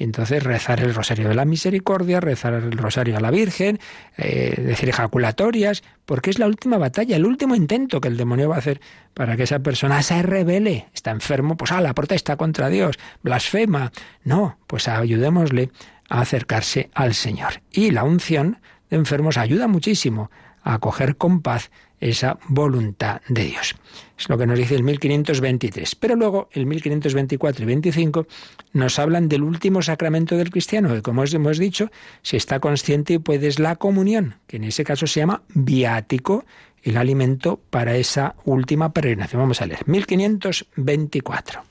Y entonces rezar el rosario de la misericordia, rezar el rosario a la Virgen, eh, decir ejaculatorias, porque es la última batalla, el último intento que el demonio va a hacer para que esa persona se revele. Está enfermo, pues a la protesta contra Dios, blasfema. No, pues ayudémosle a acercarse al Señor. Y la unción de enfermos ayuda muchísimo a acoger con paz esa voluntad de Dios. Es lo que nos dice el 1523. Pero luego, el 1524 y 25, nos hablan del último sacramento del cristiano, que como hemos dicho, si está consciente y puedes la comunión, que en ese caso se llama viático, el alimento para esa última peregrinación. Vamos a leer, 1524.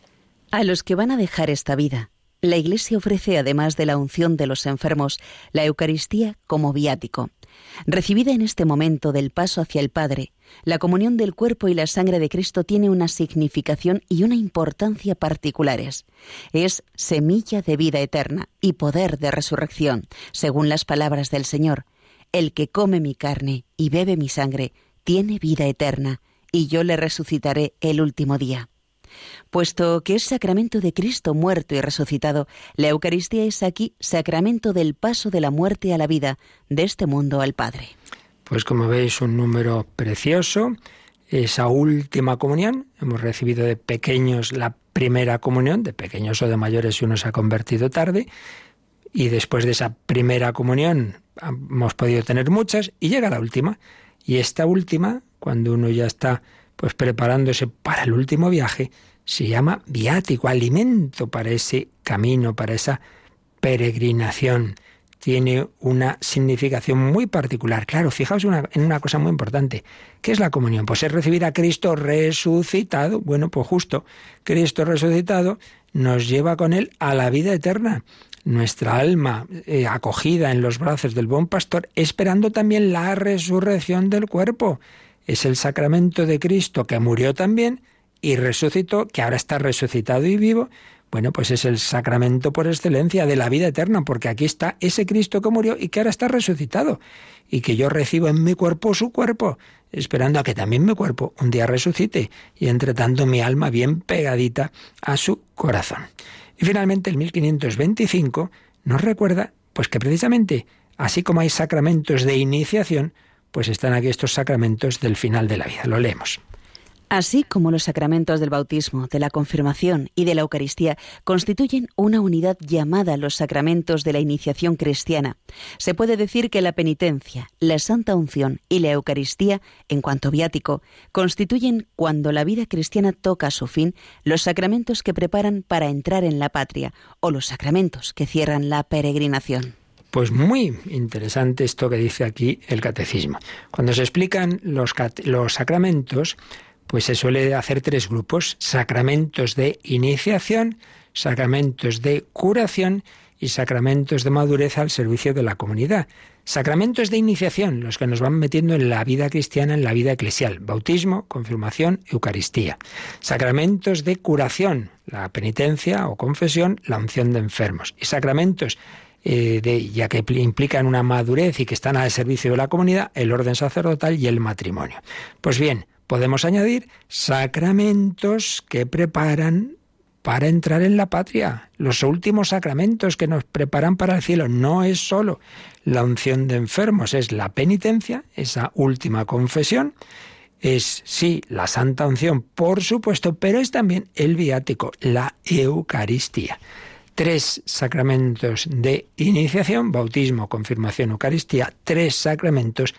A los que van a dejar esta vida la Iglesia ofrece, además de la unción de los enfermos, la Eucaristía como viático. Recibida en este momento del paso hacia el Padre, la comunión del cuerpo y la sangre de Cristo tiene una significación y una importancia particulares. Es semilla de vida eterna y poder de resurrección, según las palabras del Señor. El que come mi carne y bebe mi sangre tiene vida eterna, y yo le resucitaré el último día. Puesto que es sacramento de Cristo muerto y resucitado, la Eucaristía es aquí sacramento del paso de la muerte a la vida, de este mundo al Padre. Pues como veis, un número precioso. Esa última comunión, hemos recibido de pequeños la primera comunión, de pequeños o de mayores si uno se ha convertido tarde, y después de esa primera comunión hemos podido tener muchas, y llega la última. Y esta última, cuando uno ya está pues preparándose para el último viaje, se llama viático, alimento para ese camino, para esa peregrinación. Tiene una significación muy particular. Claro, fijaos en una cosa muy importante. ¿Qué es la comunión? Pues es recibir a Cristo resucitado. Bueno, pues justo, Cristo resucitado nos lleva con él a la vida eterna. Nuestra alma eh, acogida en los brazos del buen pastor, esperando también la resurrección del cuerpo es el sacramento de Cristo que murió también y resucitó, que ahora está resucitado y vivo, bueno, pues es el sacramento por excelencia de la vida eterna, porque aquí está ese Cristo que murió y que ahora está resucitado, y que yo recibo en mi cuerpo su cuerpo, esperando a que también mi cuerpo un día resucite, y entre tanto mi alma bien pegadita a su corazón. Y finalmente el 1525 nos recuerda pues que precisamente así como hay sacramentos de iniciación, pues están aquí estos sacramentos del final de la vida. Lo leemos. Así como los sacramentos del bautismo, de la confirmación y de la Eucaristía constituyen una unidad llamada los sacramentos de la iniciación cristiana, se puede decir que la penitencia, la santa unción y la Eucaristía, en cuanto viático, constituyen, cuando la vida cristiana toca su fin, los sacramentos que preparan para entrar en la patria o los sacramentos que cierran la peregrinación. Pues muy interesante esto que dice aquí el catecismo. Cuando se explican los, sacramentos, pues se suele hacer tres grupos, sacramentos de iniciación, sacramentos de curación y sacramentos de madurez al servicio de la comunidad. Sacramentos de iniciación, los que nos van metiendo en la vida cristiana, en la vida eclesial, bautismo, confirmación, Eucaristía. Sacramentos de curación, la penitencia o confesión, la unción de enfermos. Y sacramentos eh, de, ya que implican una madurez y que están al servicio de la comunidad, el orden sacerdotal y el matrimonio. Pues bien, podemos añadir sacramentos que preparan para entrar en la patria. Los últimos sacramentos que nos preparan para el cielo no es solo la unción de enfermos, es la penitencia, esa última confesión, es sí la santa unción, por supuesto, pero es también el viático, la Eucaristía. Tres sacramentos de iniciación, bautismo, confirmación, Eucaristía, tres sacramentos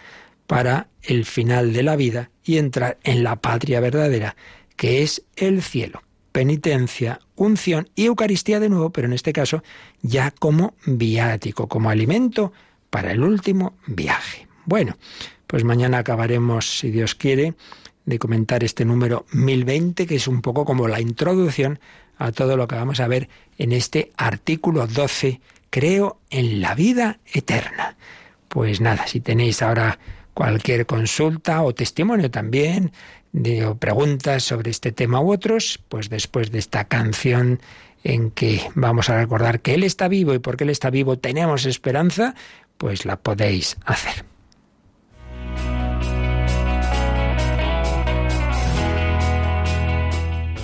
para el final de la vida y entrar en la patria verdadera, que es el cielo. Penitencia, unción y Eucaristía de nuevo, pero en este caso ya como viático, como alimento para el último viaje. Bueno, pues mañana acabaremos, si Dios quiere, de comentar este número 1020, que es un poco como la introducción a todo lo que vamos a ver en este artículo 12, creo en la vida eterna. Pues nada, si tenéis ahora cualquier consulta o testimonio también de, o preguntas sobre este tema u otros, pues después de esta canción en que vamos a recordar que Él está vivo y porque Él está vivo tenemos esperanza, pues la podéis hacer.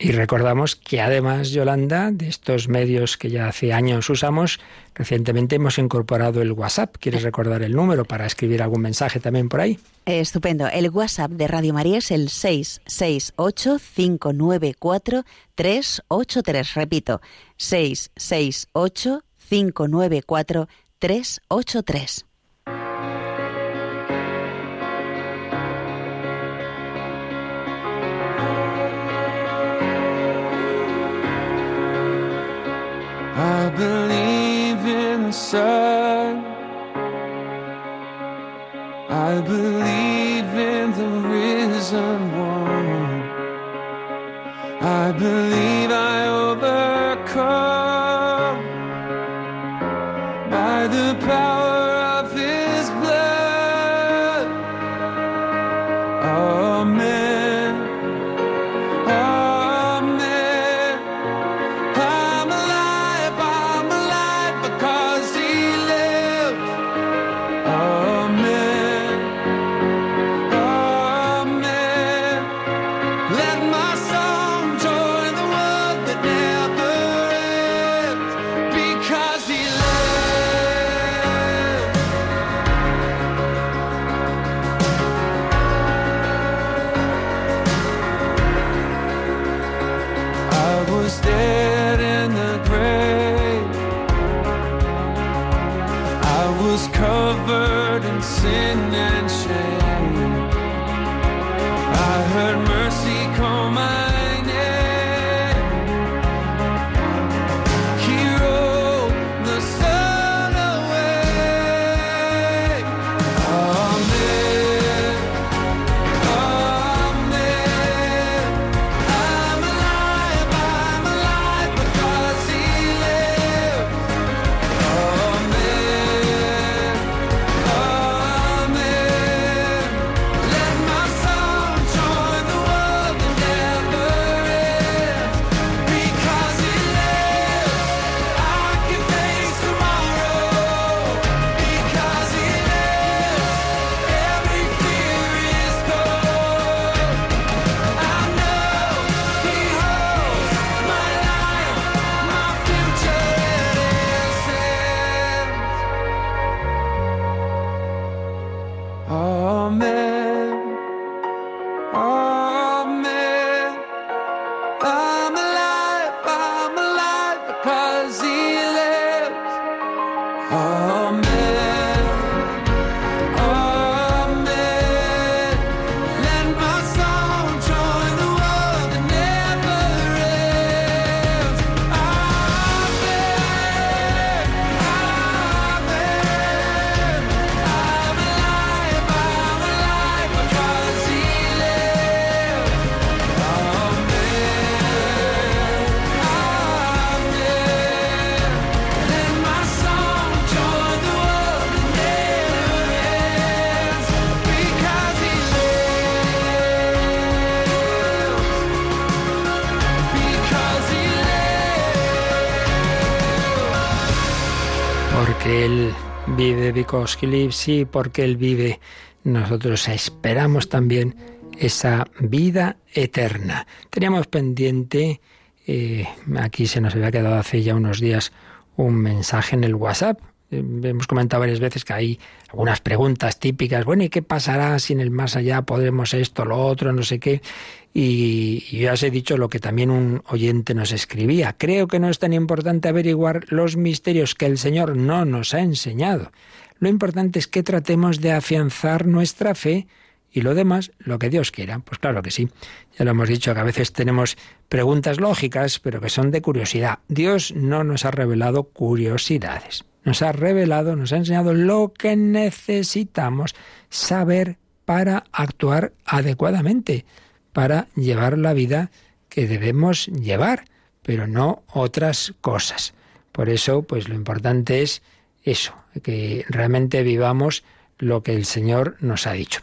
Y recordamos que además, Yolanda, de estos medios que ya hace años usamos, recientemente hemos incorporado el WhatsApp. ¿Quieres recordar el número para escribir algún mensaje también por ahí? Estupendo. El WhatsApp de Radio María es el 668-594-383. Repito, 668-594-383. Sun. I believe in the risen one. I believe I overcome by the power vive because he sí, porque Él vive. Nosotros esperamos también esa vida eterna. Teníamos pendiente, eh, aquí se nos había quedado hace ya unos días un mensaje en el WhatsApp. Eh, hemos comentado varias veces que hay algunas preguntas típicas. Bueno, ¿y qué pasará si en el más allá podremos esto, lo otro, no sé qué? Y, ya os he dicho lo que también un oyente nos escribía. Creo que no es tan importante averiguar los misterios que el Señor no nos ha enseñado. Lo importante es que tratemos de afianzar nuestra fe y lo demás, lo que Dios quiera. Pues claro que sí. Ya lo hemos dicho que a veces tenemos preguntas lógicas, pero que son de curiosidad. Dios no nos ha revelado curiosidades. Nos ha revelado, nos ha enseñado lo que necesitamos saber para actuar adecuadamente para llevar la vida que debemos llevar, pero no otras cosas. Por eso, pues lo importante es eso, que realmente vivamos lo que el Señor nos ha dicho.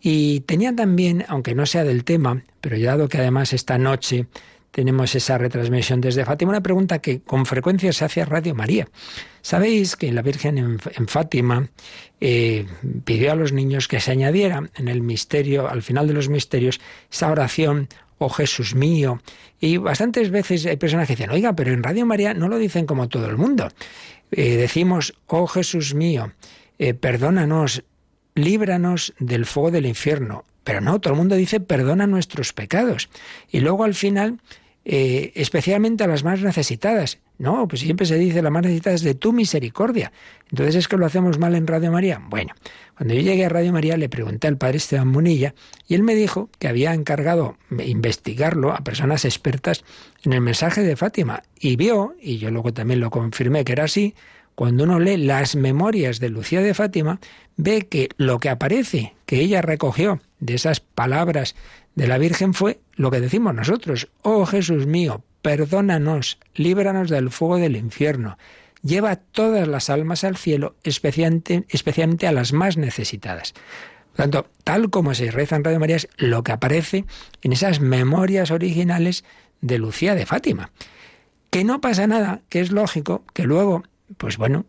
Y tenía también, aunque no sea del tema, pero ya dado que además esta noche tenemos esa retransmisión desde Fátima, una pregunta que con frecuencia se hace a Radio María. Sabéis que la Virgen en, Fátima eh, pidió a los niños que se añadiera en el misterio, al final de los misterios, esa oración, oh Jesús mío. Y bastantes veces hay personas que dicen, oiga, pero en Radio María no lo dicen como todo el mundo. Eh, decimos, oh Jesús mío, eh, perdónanos, líbranos del fuego del infierno. Pero no, todo el mundo dice, perdona nuestros pecados. Y luego al final eh, especialmente a las más necesitadas. No, pues siempre se dice las más necesitadas de tu misericordia. Entonces es que lo hacemos mal en Radio María. Bueno, cuando yo llegué a Radio María le pregunté al padre Esteban Munilla y él me dijo que había encargado investigarlo a personas expertas en el mensaje de Fátima. Y vio, y yo luego también lo confirmé que era así, cuando uno lee las memorias de Lucía de Fátima, ve que lo que aparece, que ella recogió de esas palabras de la Virgen fue lo que decimos nosotros, oh Jesús mío, perdónanos, líbranos del fuego del infierno, lleva todas las almas al cielo, especialmente, especialmente a las más necesitadas. Por tanto, tal como se reza en Radio María es lo que aparece en esas memorias originales de Lucía de Fátima. Que no pasa nada, que es lógico que luego, pues bueno,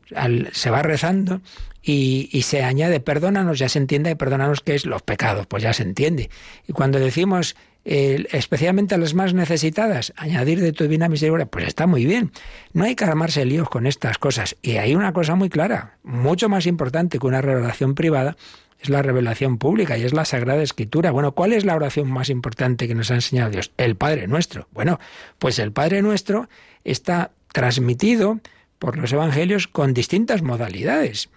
se va rezando y, se añade perdónanos, ya se entiende, perdónanos que es los pecados, pues ya se entiende. Y cuando decimos especialmente a las más necesitadas, añadir de tu divina misericordia, pues está muy bien. No hay que armarse líos con estas cosas. Y hay una cosa muy clara, mucho más importante que una revelación privada, es la revelación pública y es la Sagrada Escritura. Bueno, ¿cuál es la oración más importante que nos ha enseñado Dios? El Padre Nuestro. Bueno, pues el Padre Nuestro está transmitido por los Evangelios con distintas modalidades.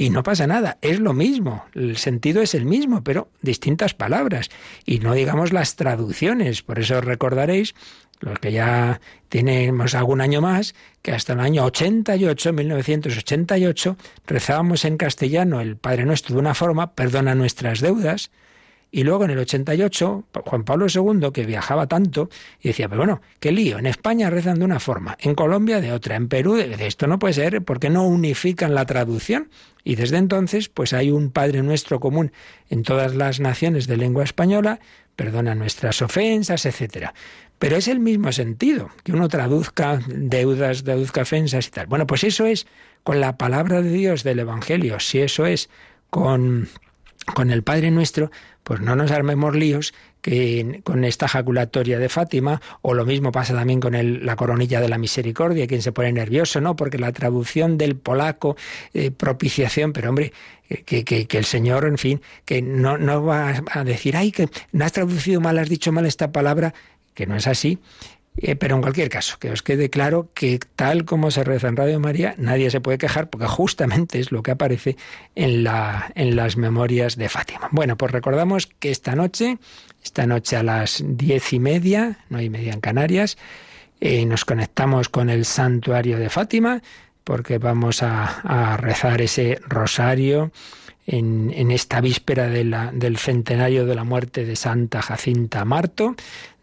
Y no pasa nada, es lo mismo, el sentido es el mismo, pero distintas palabras. Y no digamos las traducciones, por eso recordaréis, los que ya tenemos algún año más, que hasta el año 88, 1988, rezábamos en castellano el Padre Nuestro de una forma, perdona nuestras deudas, y luego en el 88, Juan Pablo II, que viajaba tanto, y decía, pero bueno, qué lío, en España rezan de una forma, en Colombia de otra, en Perú de, esto no puede ser, ¿por qué no unifican la traducción? Y desde entonces, pues hay un Padre Nuestro común en todas las naciones de lengua española, perdona nuestras ofensas, etcétera. Pero es el mismo sentido, que uno traduzca deudas, traduzca ofensas y tal. Bueno, pues eso es con la palabra de Dios del Evangelio, si eso es con, con el Padre Nuestro, pues no nos armemos líos que con esta jaculatoria de Fátima, o lo mismo pasa también con la coronilla de la misericordia, quien se pone nervioso, ¿no? Porque la traducción del polaco, eh, propiciación, pero hombre, que, que, el Señor, en fin, que no, no va a decir, ay, que no has traducido mal, has dicho mal esta palabra, que no es así. Eh, pero en cualquier caso, que os quede claro que tal como se reza en Radio María, nadie se puede quejar porque justamente es lo que aparece en, la, en las memorias de Fátima. Bueno, pues recordamos que esta noche, esta noche a las diez y media, no hay media en Canarias, eh, nos conectamos con el santuario de Fátima porque vamos a, rezar ese rosario en, esta víspera del centenario de la muerte de Santa Jacinta Marto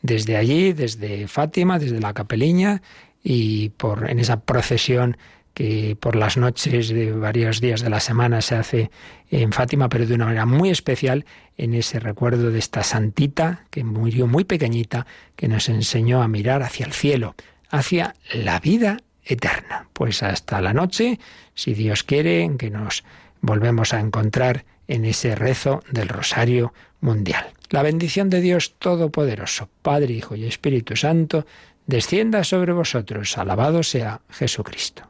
desde allí, desde Fátima, desde la capeliña y por en esa procesión que por las noches de varios días de la semana se hace en Fátima, pero de una manera muy especial en ese recuerdo de esta santita que murió muy pequeñita, que nos enseñó a mirar hacia el cielo, hacia la vida eterna. Pues hasta la noche, si Dios quiere, que nos volvemos a encontrar en ese rezo del Rosario Mundial. La bendición de Dios Todopoderoso, Padre, Hijo y Espíritu Santo, descienda sobre vosotros. Alabado sea Jesucristo.